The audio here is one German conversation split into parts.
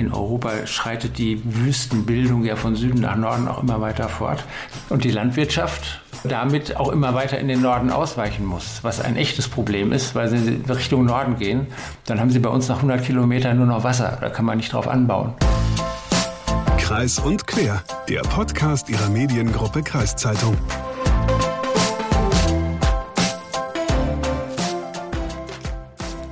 In Europa schreitet die Wüstenbildung ja von Süden nach Norden auch immer weiter fort. Und die Landwirtschaft damit auch immer weiter in den Norden ausweichen muss, was ein echtes Problem ist, weil sie Richtung Norden gehen. Dann haben sie bei uns nach 100 Kilometern nur noch Wasser. Da kann man nicht drauf anbauen. Kreis und Quer, der Podcast ihrer Mediengruppe Kreiszeitung.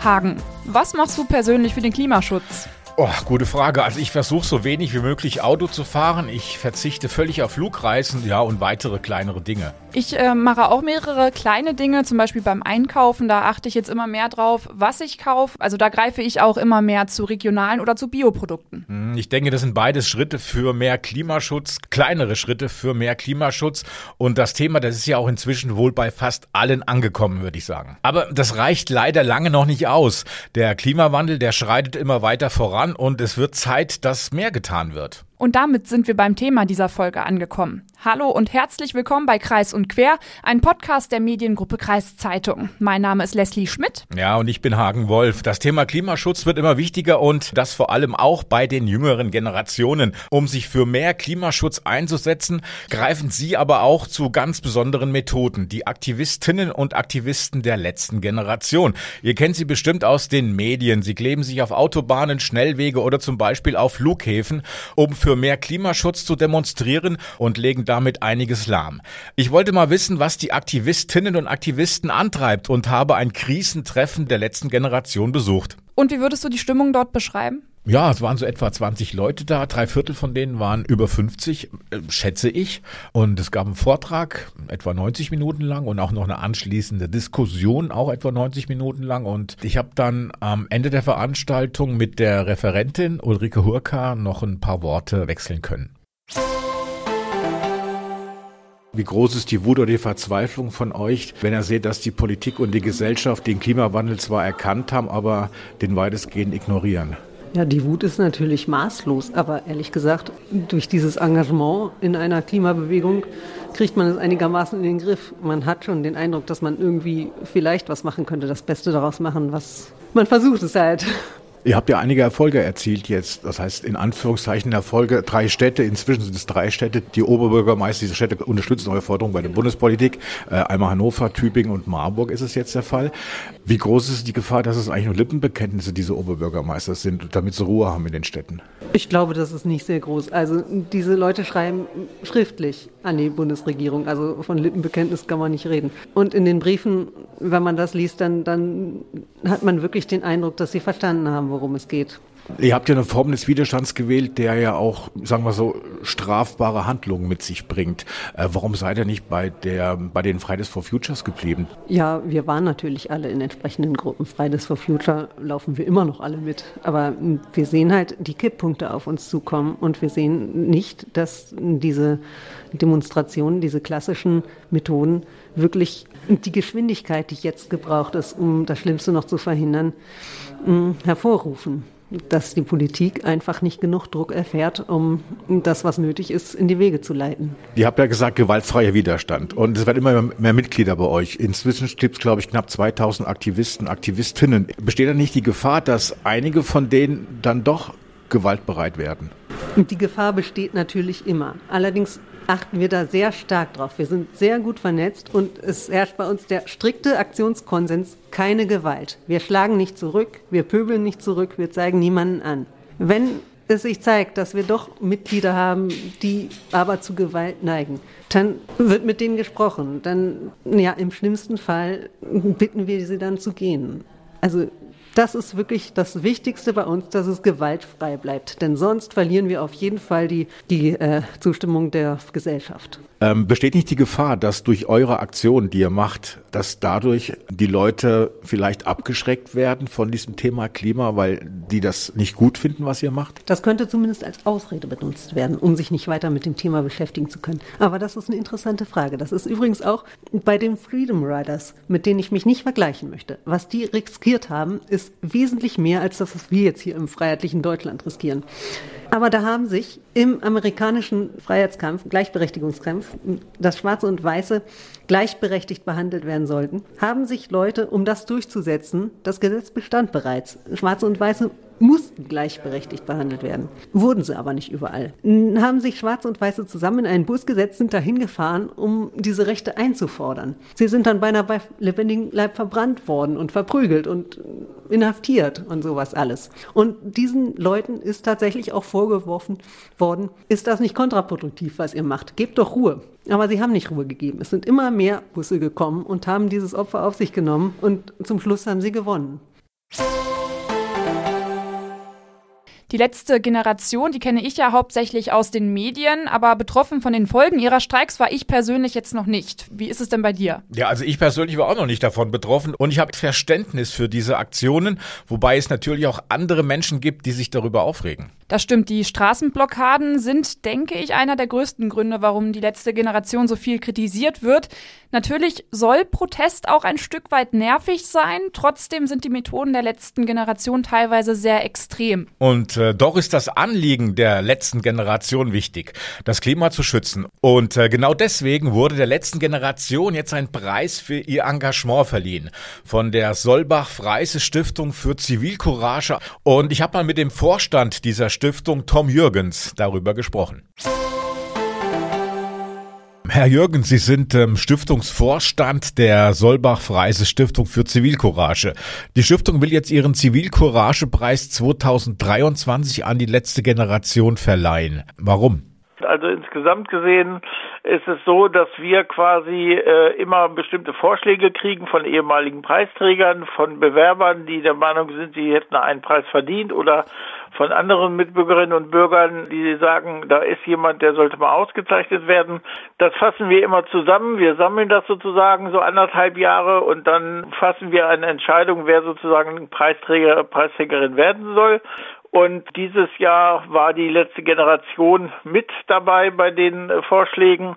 Hagen, was machst du persönlich für den Klimaschutz? Oh, gute Frage. Also ich versuche so wenig wie möglich Auto zu fahren. Ich verzichte völlig auf Flugreisen, ja, und weitere kleinere Dinge. Ich äh, mache auch mehrere kleine Dinge, zum Beispiel beim Einkaufen. Da achte ich jetzt immer mehr drauf, was ich kaufe. Also da greife ich auch immer mehr zu regionalen oder zu Bioprodukten. Hm, ich denke, das sind beides Schritte für mehr Klimaschutz, kleinere Schritte für mehr Klimaschutz. Und das Thema, das ist ja auch inzwischen wohl bei fast allen angekommen, würde ich sagen. Aber das reicht leider lange noch nicht aus. Der Klimawandel, der schreitet immer weiter voran an und es wird Zeit, dass mehr getan wird. Und damit sind wir beim Thema dieser Folge angekommen. Hallo und herzlich willkommen bei Kreis und Quer, ein Podcast der Mediengruppe Kreiszeitung. Mein Name ist Leslie Schmidt. Ja, und ich bin Hagen Wolf. Das Thema Klimaschutz wird immer wichtiger und das vor allem auch bei den jüngeren Generationen. Um sich für mehr Klimaschutz einzusetzen, greifen sie aber auch zu ganz besonderen Methoden. Die Aktivistinnen und Aktivisten der letzten Generation. Ihr kennt sie bestimmt aus den Medien. Sie kleben sich auf Autobahnen, Schnellwege oder zum Beispiel auf Flughäfen, um für für mehr Klimaschutz zu demonstrieren und legen damit einiges lahm. Ich wollte mal wissen, was die Aktivistinnen und Aktivisten antreibt und habe ein Krisentreffen der letzten Generation besucht. Und wie würdest du die Stimmung dort beschreiben? Ja, es waren so etwa 20 Leute da. Drei Viertel von denen waren über 50, äh, schätze ich. Und es gab einen Vortrag, etwa 90 Minuten lang und auch noch eine anschließende Diskussion, auch etwa 90 Minuten lang. Und ich habe dann am Ende der Veranstaltung mit der Referentin Ulrike Hurka noch ein paar Worte wechseln können. Wie groß ist die Wut oder die Verzweiflung von euch, wenn ihr seht, dass die Politik und die Gesellschaft den Klimawandel zwar erkannt haben, aber den weitestgehend ignorieren? Ja, die Wut ist natürlich maßlos, aber ehrlich gesagt, durch dieses Engagement in einer Klimabewegung kriegt man es einigermaßen in den Griff. Man hat schon den Eindruck, dass man irgendwie vielleicht was machen könnte, das Beste daraus machen, was man versucht es halt. Ihr habt ja einige Erfolge erzielt jetzt. Das heißt, in Anführungszeichen Erfolge. Drei Städte, inzwischen sind es drei Städte. Die Oberbürgermeister dieser Städte unterstützen eure Forderungen bei der Bundespolitik. Äh, einmal Hannover, Tübingen und Marburg ist es jetzt der Fall. Wie groß ist die Gefahr, dass es eigentlich nur Lippenbekenntnisse diese Oberbürgermeister sind, damit sie Ruhe haben in den Städten? Ich glaube, das ist nicht sehr groß. Also diese Leute schreiben schriftlich an die Bundesregierung. Also von Lippenbekenntnis kann man nicht reden. Und in den Briefen, wenn man das liest, dann, dann hat man wirklich den Eindruck, dass sie verstanden haben, worum es geht. Ihr habt ja eine Form des Widerstands gewählt, der ja auch, sagen wir so, strafbare Handlungen mit sich bringt. Äh, warum seid ihr nicht bei der, bei den Fridays for Futures geblieben? Ja, wir waren natürlich alle in entsprechenden Gruppen. Fridays for Future laufen wir immer noch alle mit. Aber wir sehen halt die Kipppunkte auf uns zukommen und wir sehen nicht, dass diese Demonstrationen, diese klassischen Methoden wirklich die Geschwindigkeit, die jetzt gebraucht ist, um das Schlimmste noch zu verhindern, hervorrufen dass die Politik einfach nicht genug Druck erfährt, um das, was nötig ist, in die Wege zu leiten. Ihr habt ja gesagt, gewaltfreier Widerstand. Und es werden immer mehr Mitglieder bei euch. Inzwischen gibt es, glaube ich, knapp 2000 Aktivisten, Aktivistinnen. Besteht da nicht die Gefahr, dass einige von denen dann doch gewaltbereit werden? Die Gefahr besteht natürlich immer. Allerdings achten wir da sehr stark drauf. Wir sind sehr gut vernetzt und es herrscht bei uns der strikte Aktionskonsens, keine Gewalt. Wir schlagen nicht zurück, wir pöbeln nicht zurück, wir zeigen niemanden an. Wenn es sich zeigt, dass wir doch Mitglieder haben, die aber zu Gewalt neigen, dann wird mit denen gesprochen. Dann, ja, im schlimmsten Fall bitten wir sie dann zu gehen. Also das ist wirklich das Wichtigste bei uns, dass es gewaltfrei bleibt. Denn sonst verlieren wir auf jeden Fall die, die äh, Zustimmung der Gesellschaft. Ähm, besteht nicht die Gefahr, dass durch eure Aktion, die ihr macht, dass dadurch die Leute vielleicht abgeschreckt werden von diesem Thema Klima, weil die das nicht gut finden, was ihr macht? Das könnte zumindest als Ausrede benutzt werden, um sich nicht weiter mit dem Thema beschäftigen zu können. Aber das ist eine interessante Frage. Das ist übrigens auch bei den Freedom Riders, mit denen ich mich nicht vergleichen möchte. Was die riskiert haben, ist wesentlich mehr als das, was wir jetzt hier im freiheitlichen Deutschland riskieren. Aber da haben sich im amerikanischen Freiheitskampf, Gleichberechtigungskampf, dass Schwarze und Weiße gleichberechtigt behandelt werden sollten, haben sich Leute, um das durchzusetzen, das Gesetz bestand bereits. Schwarze und Weiße mussten gleichberechtigt behandelt werden. Wurden sie aber nicht überall. Haben sich Schwarze und Weiße zusammen in einen Bus gesetzt, sind dahin gefahren, um diese Rechte einzufordern. Sie sind dann beinahe bei lebendigem Leib verbrannt worden und verprügelt und inhaftiert und sowas alles. Und diesen Leuten ist tatsächlich auch vorgeworfen worden, ist das nicht kontraproduktiv, was ihr macht? Gebt doch Ruhe. Aber sie haben nicht Ruhe gegeben. Es sind immer mehr Busse gekommen und haben dieses Opfer auf sich genommen und zum Schluss haben sie gewonnen. Die letzte Generation, die kenne ich ja hauptsächlich aus den Medien, aber betroffen von den Folgen ihrer Streiks war ich persönlich jetzt noch nicht. Wie ist es denn bei dir? Ja, also ich persönlich war auch noch nicht davon betroffen und ich habe Verständnis für diese Aktionen, wobei es natürlich auch andere Menschen gibt, die sich darüber aufregen. Das stimmt, die Straßenblockaden sind, denke ich, einer der größten Gründe, warum die letzte Generation so viel kritisiert wird. Natürlich soll Protest auch ein Stück weit nervig sein, trotzdem sind die Methoden der letzten Generation teilweise sehr extrem. Und äh, doch ist das Anliegen der letzten Generation wichtig, das Klima zu schützen. Und äh, genau deswegen wurde der letzten Generation jetzt ein Preis für ihr Engagement verliehen von der Solbach-Freise Stiftung für Zivilcourage. Und ich habe mal mit dem Vorstand dieser Stiftung Tom Jürgens darüber gesprochen. Herr Jürgens, Sie sind ähm, Stiftungsvorstand der Solbach-Freise Stiftung für Zivilcourage. Die Stiftung will jetzt ihren Zivilcourage-Preis 2023 an die letzte Generation verleihen. Warum? Also insgesamt gesehen ist es so, dass wir quasi äh, immer bestimmte Vorschläge kriegen von ehemaligen Preisträgern, von Bewerbern, die der Meinung sind, sie hätten einen Preis verdient oder von anderen Mitbürgerinnen und Bürgern, die sagen, da ist jemand, der sollte mal ausgezeichnet werden. Das fassen wir immer zusammen. Wir sammeln das sozusagen so anderthalb Jahre und dann fassen wir eine Entscheidung, wer sozusagen Preisträger, Preisträgerin werden soll. Und dieses Jahr war die letzte Generation mit dabei bei den Vorschlägen.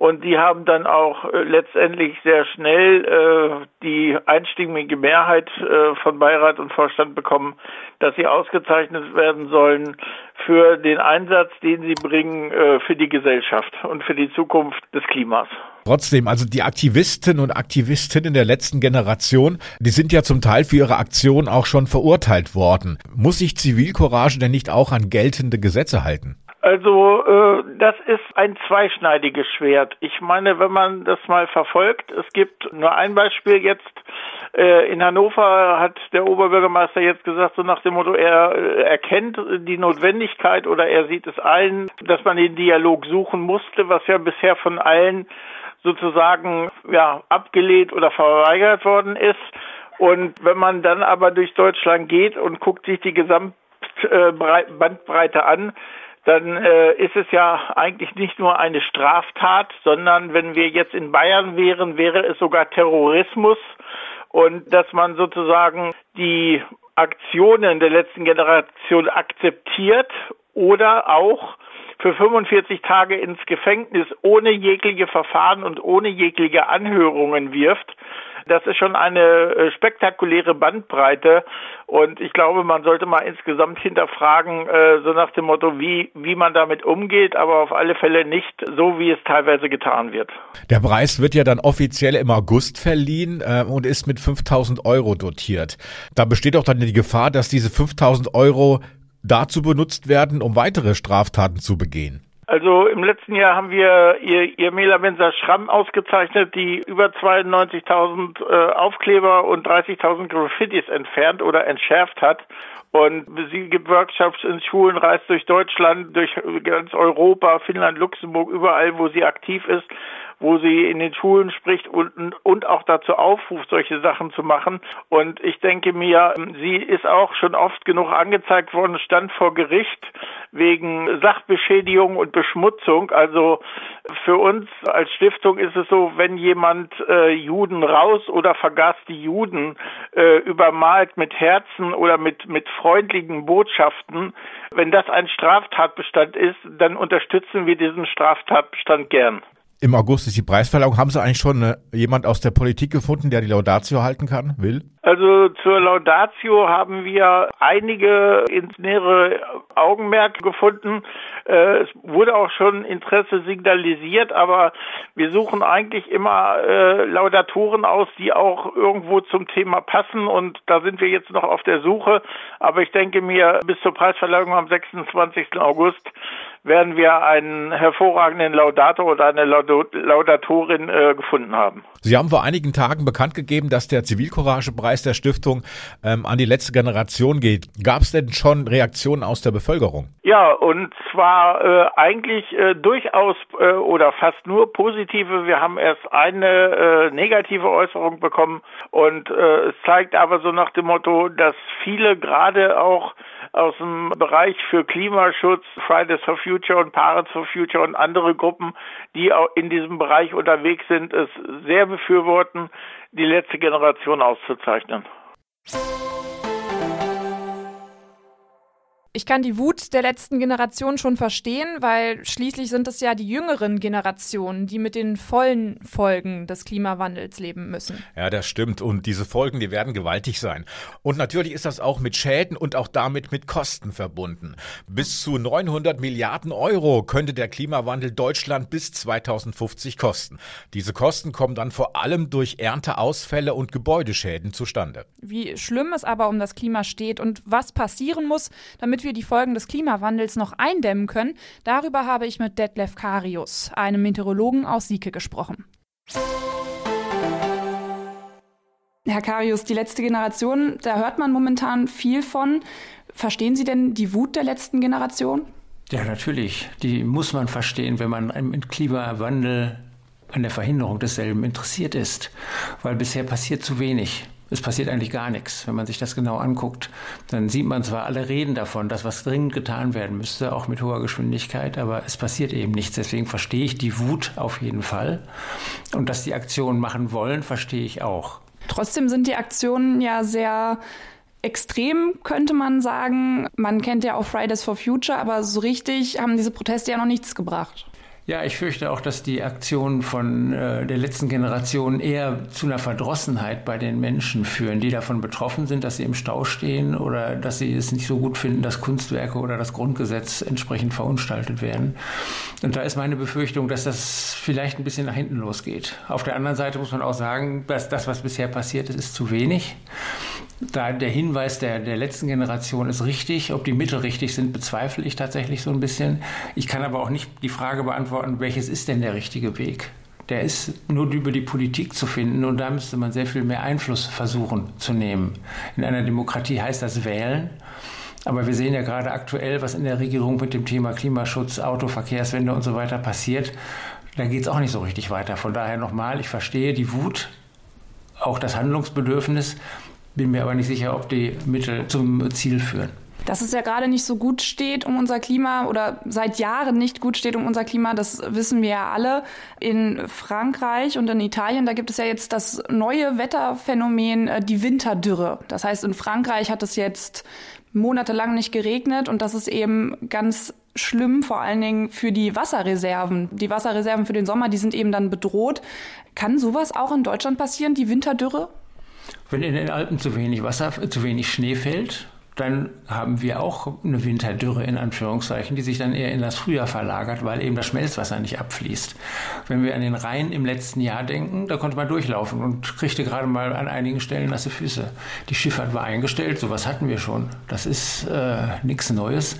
Und die haben dann auch äh, letztendlich sehr schnell äh, die einstimmige Mehrheit äh, von Beirat und Vorstand bekommen, dass sie ausgezeichnet werden sollen für den Einsatz, den sie bringen äh, für die Gesellschaft und für die Zukunft des Klimas. Trotzdem, also die Aktivisten und Aktivistinnen der letzten Generation, die sind ja zum Teil für ihre Aktion auch schon verurteilt worden. Muss sich Zivilcourage denn nicht auch an geltende Gesetze halten? Also äh, das ist ein zweischneidiges Schwert. Ich meine, wenn man das mal verfolgt, es gibt nur ein Beispiel jetzt. Äh, in Hannover hat der Oberbürgermeister jetzt gesagt, so nach dem Motto, er äh, erkennt die Notwendigkeit oder er sieht es allen, dass man den Dialog suchen musste, was ja bisher von allen sozusagen ja abgelehnt oder verweigert worden ist. Und wenn man dann aber durch Deutschland geht und guckt sich die Gesamtbandbreite an, dann äh, ist es ja eigentlich nicht nur eine Straftat, sondern wenn wir jetzt in Bayern wären, wäre es sogar Terrorismus und dass man sozusagen die Aktionen der letzten Generation akzeptiert oder auch für 45 Tage ins Gefängnis ohne jegliche Verfahren und ohne jegliche Anhörungen wirft. Das ist schon eine äh, spektakuläre Bandbreite und ich glaube, man sollte mal insgesamt hinterfragen, äh, so nach dem Motto, wie, wie man damit umgeht, aber auf alle Fälle nicht so, wie es teilweise getan wird. Der Preis wird ja dann offiziell im August verliehen äh, und ist mit 5000 Euro dotiert. Da besteht auch dann die Gefahr, dass diese 5000 Euro dazu benutzt werden, um weitere Straftaten zu begehen. Also im letzten Jahr haben wir ihr, ihr Mela Benser Schramm ausgezeichnet, die über 92.000 äh, Aufkleber und 30.000 Graffitis entfernt oder entschärft hat. Und sie gibt Workshops in Schulen, reist durch Deutschland, durch ganz Europa, Finnland, Luxemburg, überall, wo sie aktiv ist wo sie in den Schulen spricht und, und auch dazu aufruft, solche Sachen zu machen. Und ich denke mir, sie ist auch schon oft genug angezeigt worden, stand vor Gericht wegen Sachbeschädigung und Beschmutzung. Also für uns als Stiftung ist es so, wenn jemand äh, Juden raus oder vergaß die Juden äh, übermalt mit Herzen oder mit, mit freundlichen Botschaften, wenn das ein Straftatbestand ist, dann unterstützen wir diesen Straftatbestand gern. Im August ist die Preisverleihung. Haben Sie eigentlich schon äh, jemand aus der Politik gefunden, der die Laudatio halten kann, will? Also zur Laudatio haben wir einige ins nähere Augenmerk gefunden. Äh, es wurde auch schon Interesse signalisiert, aber wir suchen eigentlich immer äh, Laudatoren aus, die auch irgendwo zum Thema passen und da sind wir jetzt noch auf der Suche. Aber ich denke mir, bis zur Preisverleihung am 26. August werden wir einen hervorragenden Laudator oder eine Laudatorin äh, gefunden haben. Sie haben vor einigen Tagen bekannt gegeben, dass der Zivilcouragepreis der Stiftung ähm, an die letzte Generation geht. Gab es denn schon Reaktionen aus der Bevölkerung? Ja, und zwar äh, eigentlich äh, durchaus äh, oder fast nur positive. Wir haben erst eine äh, negative Äußerung bekommen und äh, es zeigt aber so nach dem Motto, dass viele gerade auch aus dem Bereich für Klimaschutz, Fridays for Future und Parents for Future und andere Gruppen, die auch in diesem Bereich unterwegs sind, es sehr befürworten, die letzte Generation auszuzeichnen. Ich kann die Wut der letzten Generation schon verstehen, weil schließlich sind es ja die jüngeren Generationen, die mit den vollen Folgen des Klimawandels leben müssen. Ja, das stimmt. Und diese Folgen, die werden gewaltig sein. Und natürlich ist das auch mit Schäden und auch damit mit Kosten verbunden. Bis zu 900 Milliarden Euro könnte der Klimawandel Deutschland bis 2050 kosten. Diese Kosten kommen dann vor allem durch Ernteausfälle und Gebäudeschäden zustande. Wie schlimm es aber um das Klima steht und was passieren muss, damit damit wir die Folgen des Klimawandels noch eindämmen können, darüber habe ich mit Detlef Karius, einem Meteorologen aus Sieke, gesprochen. Herr Karius, die letzte Generation, da hört man momentan viel von. Verstehen Sie denn die Wut der letzten Generation? Ja, natürlich. Die muss man verstehen, wenn man im Klimawandel an der Verhinderung desselben interessiert ist, weil bisher passiert zu wenig es passiert eigentlich gar nichts. Wenn man sich das genau anguckt, dann sieht man zwar alle reden davon, dass was dringend getan werden müsste, auch mit hoher Geschwindigkeit, aber es passiert eben nichts. Deswegen verstehe ich die Wut auf jeden Fall. Und dass die Aktionen machen wollen, verstehe ich auch. Trotzdem sind die Aktionen ja sehr extrem, könnte man sagen. Man kennt ja auch Fridays for Future, aber so richtig haben diese Proteste ja noch nichts gebracht. Ja, ich fürchte auch, dass die Aktionen von äh, der letzten Generation eher zu einer Verdrossenheit bei den Menschen führen, die davon betroffen sind, dass sie im Stau stehen oder dass sie es nicht so gut finden, dass Kunstwerke oder das Grundgesetz entsprechend verunstaltet werden. Und da ist meine Befürchtung, dass das vielleicht ein bisschen nach hinten losgeht. Auf der anderen Seite muss man auch sagen, dass das, was bisher passiert ist, ist zu wenig. Da der Hinweis der, der letzten Generation ist richtig. Ob die Mittel richtig sind, bezweifle ich tatsächlich so ein bisschen. Ich kann aber auch nicht die Frage beantworten, welches ist denn der richtige Weg? Der ist nur über die Politik zu finden und da müsste man sehr viel mehr Einfluss versuchen zu nehmen. In einer Demokratie heißt das wählen. Aber wir sehen ja gerade aktuell, was in der Regierung mit dem Thema Klimaschutz, Autoverkehrswende und so weiter passiert. Da geht es auch nicht so richtig weiter. Von daher nochmal, ich verstehe die Wut, auch das Handlungsbedürfnis. Bin mir aber nicht sicher, ob die Mittel zum Ziel führen. Dass es ja gerade nicht so gut steht um unser Klima oder seit Jahren nicht gut steht um unser Klima, das wissen wir ja alle. In Frankreich und in Italien, da gibt es ja jetzt das neue Wetterphänomen, äh, die Winterdürre. Das heißt, in Frankreich hat es jetzt monatelang nicht geregnet und das ist eben ganz schlimm, vor allen Dingen für die Wasserreserven. Die Wasserreserven für den Sommer, die sind eben dann bedroht. Kann sowas auch in Deutschland passieren, die Winterdürre? Wenn in den Alpen zu wenig Wasser, zu wenig Schnee fällt, dann haben wir auch eine Winterdürre in Anführungszeichen, die sich dann eher in das Frühjahr verlagert, weil eben das Schmelzwasser nicht abfließt. Wenn wir an den Rhein im letzten Jahr denken, da konnte man durchlaufen und kriegte gerade mal an einigen Stellen nasse Füße. Die Schifffahrt war eingestellt, sowas hatten wir schon. Das ist äh, nichts Neues.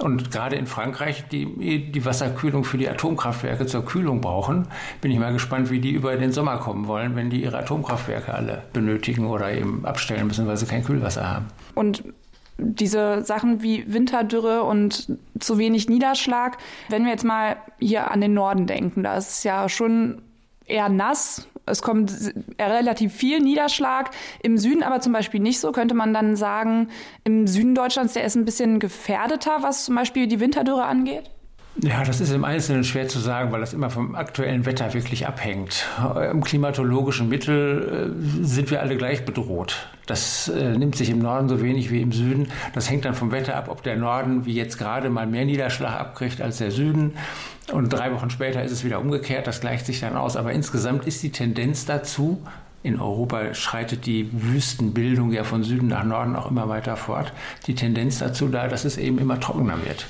Und gerade in Frankreich, die die Wasserkühlung für die Atomkraftwerke zur Kühlung brauchen, bin ich mal gespannt, wie die über den Sommer kommen wollen, wenn die ihre Atomkraftwerke alle benötigen oder eben abstellen müssen, weil sie kein Kühlwasser haben. Und diese Sachen wie Winterdürre und zu wenig Niederschlag. Wenn wir jetzt mal hier an den Norden denken, da ist es ja schon eher nass. Es kommt relativ viel Niederschlag. Im Süden aber zum Beispiel nicht so. Könnte man dann sagen, im Süden Deutschlands, der ist ein bisschen gefährdeter, was zum Beispiel die Winterdürre angeht? Ja, das ist im Einzelnen schwer zu sagen, weil das immer vom aktuellen Wetter wirklich abhängt. Im klimatologischen Mittel äh, sind wir alle gleich bedroht. Das äh, nimmt sich im Norden so wenig wie im Süden. Das hängt dann vom Wetter ab, ob der Norden wie jetzt gerade mal mehr Niederschlag abkriegt als der Süden. Und drei Wochen später ist es wieder umgekehrt. Das gleicht sich dann aus. Aber insgesamt ist die Tendenz dazu, In Europa schreitet die Wüstenbildung ja von Süden nach Norden auch immer weiter fort. Die Tendenz dazu da, dass es eben immer trockener wird.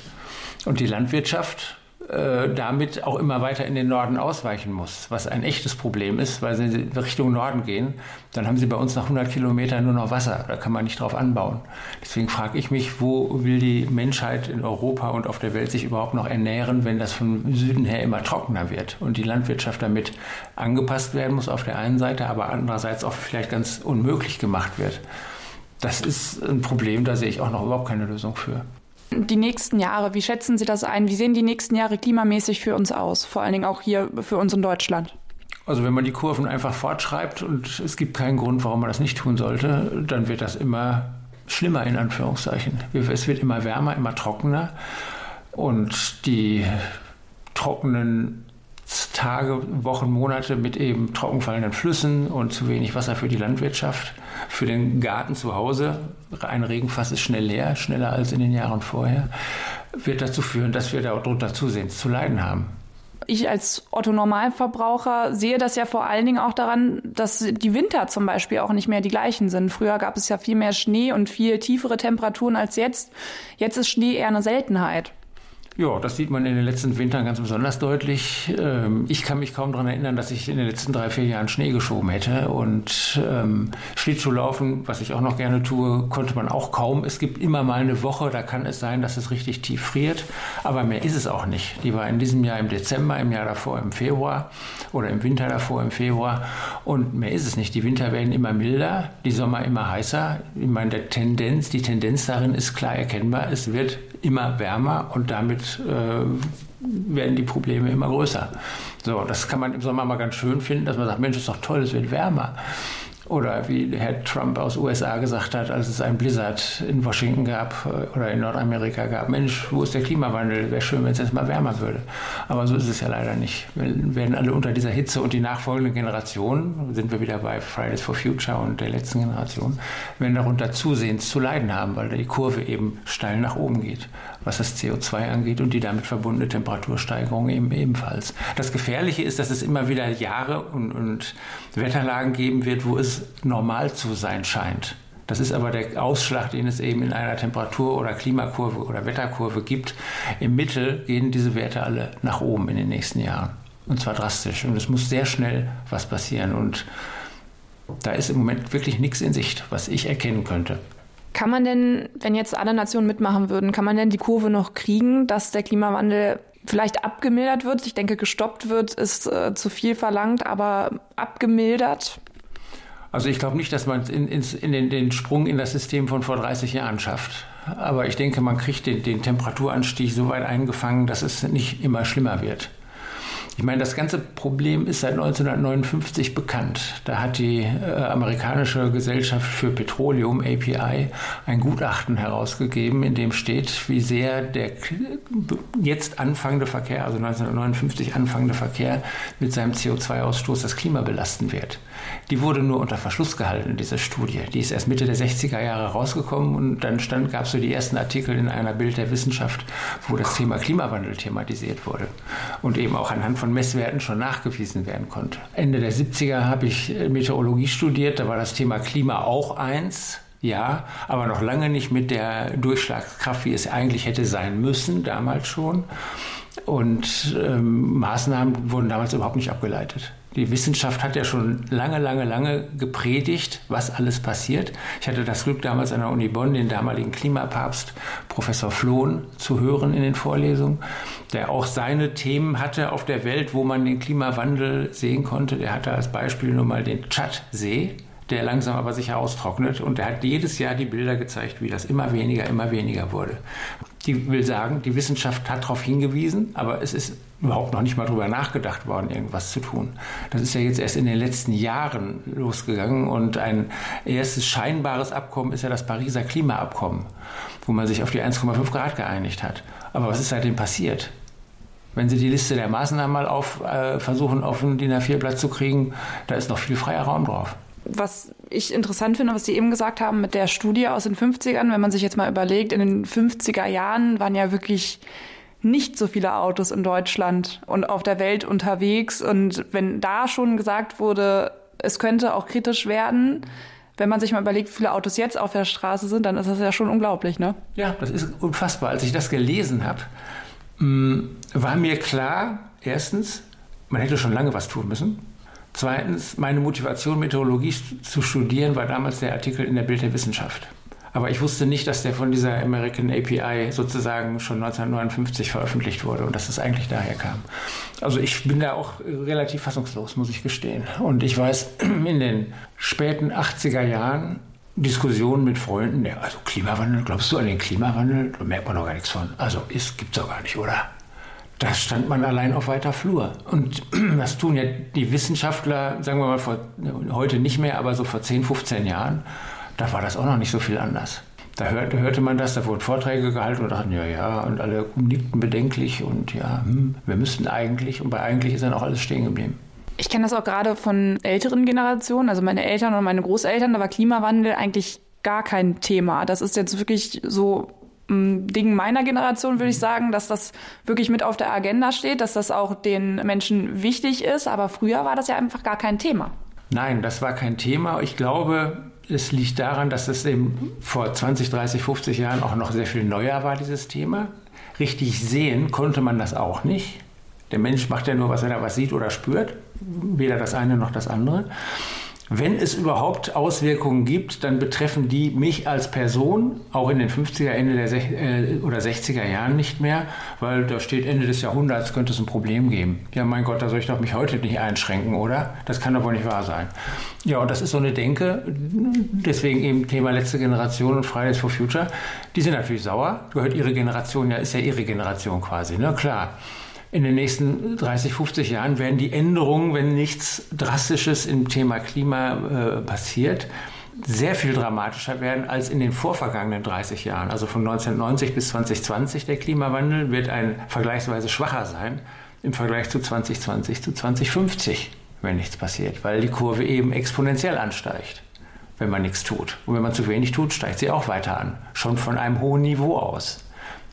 Und die Landwirtschaft äh, damit auch immer weiter in den Norden ausweichen muss, was ein echtes Problem ist, weil sie Richtung Norden gehen, dann haben sie bei uns nach 100 Kilometern nur noch Wasser, da kann man nicht drauf anbauen. Deswegen frage ich mich, wo will die Menschheit in Europa und auf der Welt sich überhaupt noch ernähren, wenn das vom Süden her immer trockener wird und die Landwirtschaft damit angepasst werden muss auf der einen Seite, aber andererseits auch vielleicht ganz unmöglich gemacht wird. Das ist ein Problem, da sehe ich auch noch überhaupt keine Lösung für. Die nächsten Jahre, wie schätzen Sie das ein? Wie sehen die nächsten Jahre klimamäßig für uns aus? Vor allen Dingen auch hier für uns in Deutschland. Also wenn man die Kurven einfach fortschreibt und es gibt keinen Grund, warum man das nicht tun sollte, dann wird das immer schlimmer in Anführungszeichen. Es wird immer wärmer, immer trockener und die trockenen Tage, Wochen, Monate mit eben trockenfallenden Flüssen und zu wenig Wasser für die Landwirtschaft, für den Garten zu Hause. Ein Regenfass ist schnell leer, schneller als in den Jahren vorher, wird dazu führen, dass wir darunter zusehends zu leiden haben. Ich als Otto-Normalverbraucher sehe das ja vor allen Dingen auch daran, dass die Winter zum Beispiel auch nicht mehr die gleichen sind. Früher gab es ja viel mehr Schnee und viel tiefere Temperaturen als jetzt. Jetzt ist Schnee eher eine Seltenheit. Ja, das sieht man in den letzten Wintern ganz besonders deutlich. Ähm, ich kann mich kaum daran erinnern, dass ich in den letzten drei, vier Jahren Schnee geschoben hätte. Und ähm, Schlittschuhlaufen, was ich auch noch gerne tue, konnte man auch kaum. Es gibt immer mal eine Woche, da kann es sein, dass es richtig tief friert. Aber mehr ist es auch nicht. Die war in diesem Jahr im Dezember, im Jahr davor im Februar oder im Winter davor im Februar. Und mehr ist es nicht. Die Winter werden immer milder, die Sommer immer heißer. Ich meine, der Tendenz, die Tendenz darin ist klar erkennbar. Es wird immer wärmer und damit äh, werden die Probleme immer größer. So, das kann man im Sommer mal ganz schön finden, dass man sagt, Mensch, ist doch toll, es wird wärmer. Oder wie Herr Trump aus USA gesagt hat, als es einen Blizzard in Washington gab äh, oder in Nordamerika gab, Mensch, wo ist der Klimawandel? Wäre schön, wenn es jetzt mal wärmer würde. Aber so ist es ja leider nicht. Wir werden alle unter dieser Hitze und die nachfolgenden Generationen, sind wir wieder bei Fridays for Future und der letzten Generation, werden darunter zusehends zu leiden haben, weil die Kurve eben steil nach oben geht, was das CO2 angeht und die damit verbundene Temperatursteigerung eben ebenfalls. Das Gefährliche ist, dass es immer wieder Jahre und, und Wetterlagen geben wird, wo es normal zu sein scheint. Das ist aber der Ausschlag, den es eben in einer Temperatur- oder Klimakurve oder Wetterkurve gibt. Im Mittel gehen diese Werte alle nach oben in den nächsten Jahren. Und zwar drastisch. Und es muss sehr schnell was passieren. Und da ist im Moment wirklich nichts in Sicht, was ich erkennen könnte. Kann man denn, wenn jetzt alle Nationen mitmachen würden, kann man denn die Kurve noch kriegen, dass der Klimawandel vielleicht abgemildert wird? Ich denke, gestoppt wird, ist äh, zu viel verlangt, aber abgemildert? Also ich glaube nicht, dass man in, in, den, den, Sprung in das System von vor 30 Jahren schafft. Aber ich denke, man kriegt den, den Temperaturanstieg so weit eingefangen, dass es nicht immer schlimmer wird. Ich meine, das ganze Problem ist seit 1959 bekannt. Da hat die äh, amerikanische Gesellschaft für Petroleum, API, ein Gutachten herausgegeben, in dem steht, wie sehr der jetzt anfangende Verkehr, also 1959 anfangende Verkehr mit seinem CO2-Ausstoß das Klima belasten wird. Die wurde nur unter Verschluss gehalten, diese Studie. Die ist erst Mitte der 60er Jahre rausgekommen und dann gab es so die ersten Artikel in einer Bild der Wissenschaft, wo das Thema Klimawandel thematisiert wurde und eben auch anhand von Messwerten schon nachgewiesen werden konnte. Ende der 70er habe ich Meteorologie studiert, da war das Thema Klima auch eins. Ja, aber noch lange nicht mit der Durchschlagskraft, wie es eigentlich hätte sein müssen, damals schon. Und ähm, Maßnahmen wurden damals überhaupt nicht abgeleitet. Die Wissenschaft hat ja schon lange, lange, lange gepredigt, was alles passiert. Ich hatte das Glück, damals an der Uni Bonn den damaligen Klimapapst Professor Flohn zu hören in den Vorlesungen, der auch seine Themen hatte auf der Welt, wo man den Klimawandel sehen konnte. Der hatte als Beispiel nur mal den Tschadsee der langsam aber sicher austrocknet. Und er hat jedes Jahr die Bilder gezeigt, wie das immer weniger, immer weniger wurde. Die will sagen, die Wissenschaft hat darauf hingewiesen, aber es ist überhaupt noch nicht mal darüber nachgedacht worden, irgendwas zu tun. Das ist ja jetzt erst in den letzten Jahren losgegangen und ein erstes scheinbares Abkommen ist ja das Pariser Klimaabkommen, wo man sich auf die 1,5 Grad geeinigt hat. Aber was ist seitdem passiert? Wenn Sie die Liste der Maßnahmen mal auf, äh, versuchen, auf ein DIN A4-Blatt zu kriegen, da ist noch viel freier Raum drauf was ich interessant finde, was Sie eben gesagt haben mit der Studie aus den 50ern, wenn man sich jetzt mal überlegt, in den 50er Jahren waren ja wirklich nicht so viele Autos in Deutschland und auf der Welt unterwegs. Und wenn da schon gesagt wurde, es könnte auch kritisch werden. Wenn man sich mal überlegt, wie viele Autos jetzt auf der Straße sind, dann ist das ja schon unglaublich, ne? Ja, das ist unfassbar. Als ich das gelesen habe, mm, war mir klar, erstens, man hätte schon lange was tun müssen. Zweitens, meine Motivation, Meteorologie zu studieren, war damals der Artikel in der Bild der Wissenschaft. Aber ich wusste nicht, dass der von dieser American API sozusagen schon 1959 veröffentlicht wurde und dass es eigentlich daher kam. Also ich bin da auch relativ fassungslos, muss ich gestehen. Und ich weiß, in den späten 80er Jahren Diskussionen mit Freunden, ja, also Klimawandel, glaubst du an den Klimawandel? Da merkt man doch gar nichts von. Also, es gibt es doch gar nicht, oder? Da stand man allein auf weiter Flur. Und das tun ja die Wissenschaftler, sagen wir mal, vor, heute nicht mehr, aber so vor 10, 15 Jahren da war das auch noch nicht so viel anders. Da hörte, hörte man das, da wurden Vorträge gehalten und dachten, ja, ja, und alle nickten bedenklich und ja, hm, wir müssten eigentlich, und bei eigentlich ist dann auch alles stehen geblieben. Ich kenne das auch gerade von älteren Generationen, also meine Eltern und meine Großeltern, da war Klimawandel eigentlich gar kein Thema. Das ist jetzt wirklich so ein Ding meiner Generation, würde ich sagen, dass das wirklich mit auf der Agenda steht, dass das auch den Menschen wichtig ist. Aber früher war das ja einfach gar kein Thema. Nein, das war kein Thema. Ich glaube, es liegt daran, dass es eben vor 20, 30, 50 Jahren auch noch sehr viel neuer war, dieses Thema. Richtig sehen konnte man das auch nicht. Der Mensch macht ja nur, was er da was sieht oder spürt, weder das eine noch das andere. Wenn es überhaupt Auswirkungen gibt, dann betreffen die mich als Person, auch in den 50er, Ende der Sech äh, oder 60er Jahren nicht mehr, weil da steht Ende des Jahrhunderts, könnte es ein Problem geben. Ja, mein Gott, da soll ich doch mich heute nicht einschränken, oder? Das kann doch wohl nicht wahr sein. Ja, und das ist so eine Denke, deswegen eben Thema letzte Generation und Fridays for Future. Die sind natürlich sauer, gehört ihre Generation, ja, ist ja ihre Generation quasi, ne? Klar in den nächsten 30, 50 Jahren werden die Änderungen, wenn nichts Drastisches im Thema Klima äh, passiert, sehr viel dramatischer werden als in den vorvergangenen 30 Jahren. Also von 1990 bis 2020 der Klimawandel wird ein vergleichsweise schwacher sein im Vergleich zu 2020 zu 2050, wenn nichts passiert, weil die Kurve eben exponentiell ansteigt, wenn man nichts tut. Und wenn man zu wenig tut, steigt sie auch weiter an, schon von einem hohen Niveau aus.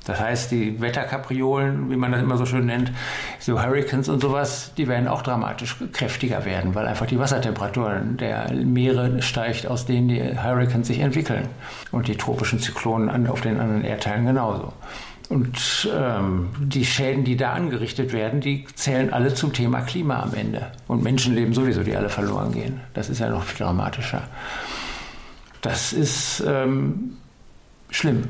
Das heißt, die Wetterkapriolen, wie man das immer so schön nennt, so Hurricanes und sowas, die werden auch dramatisch kräftiger werden, weil einfach die Wassertemperatur der Meere steigt, aus denen die Hurricanes sich entwickeln. Und die tropischen Zyklonen auf den anderen Erdteilen genauso. Und ähm, die Schäden, die da angerichtet werden, die zählen alle zum Thema Klima am Ende. Und Menschenleben sowieso, die alle verloren gehen. Das ist ja noch viel dramatischer. Das ist ähm, schlimm.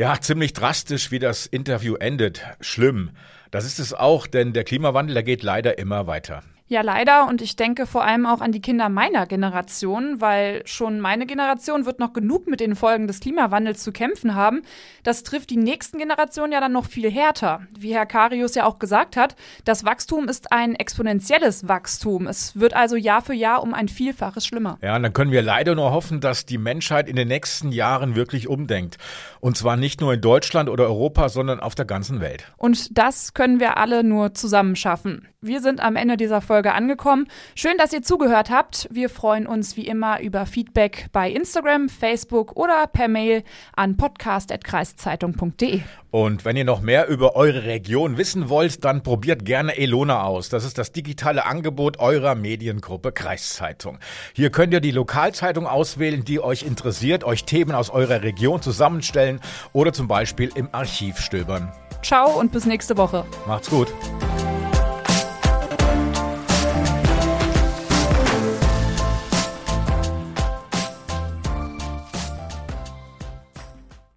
Ja, ziemlich drastisch, wie das Interview endet. Schlimm. Das ist es auch, denn der Klimawandel, der geht leider immer weiter. Ja, leider. Und ich denke vor allem auch an die Kinder meiner Generation, weil schon meine Generation wird noch genug mit den Folgen des Klimawandels zu kämpfen haben. Das trifft die nächsten Generationen ja dann noch viel härter. Wie Herr Karius ja auch gesagt hat, das Wachstum ist ein exponentielles Wachstum. Es wird also Jahr für Jahr um ein Vielfaches schlimmer. Ja, und dann können wir leider nur hoffen, dass die Menschheit in den nächsten Jahren wirklich umdenkt. Und zwar nicht nur in Deutschland oder Europa, sondern auf der ganzen Welt. Und das können wir alle nur zusammen schaffen. Wir sind am Ende dieser Folge angekommen. Schön, dass ihr zugehört habt. Wir freuen uns wie immer über Feedback bei Instagram, Facebook oder per Mail an podcast.kreiszeitung.de. Und wenn ihr noch mehr über eure Region wissen wollt, dann probiert gerne Elona aus. Das ist das digitale Angebot eurer Mediengruppe Kreiszeitung. Hier könnt ihr die Lokalzeitung auswählen, die euch interessiert, euch Themen aus eurer Region zusammenstellen oder zum Beispiel im Archiv stöbern. Ciao und bis nächste Woche. Macht's gut.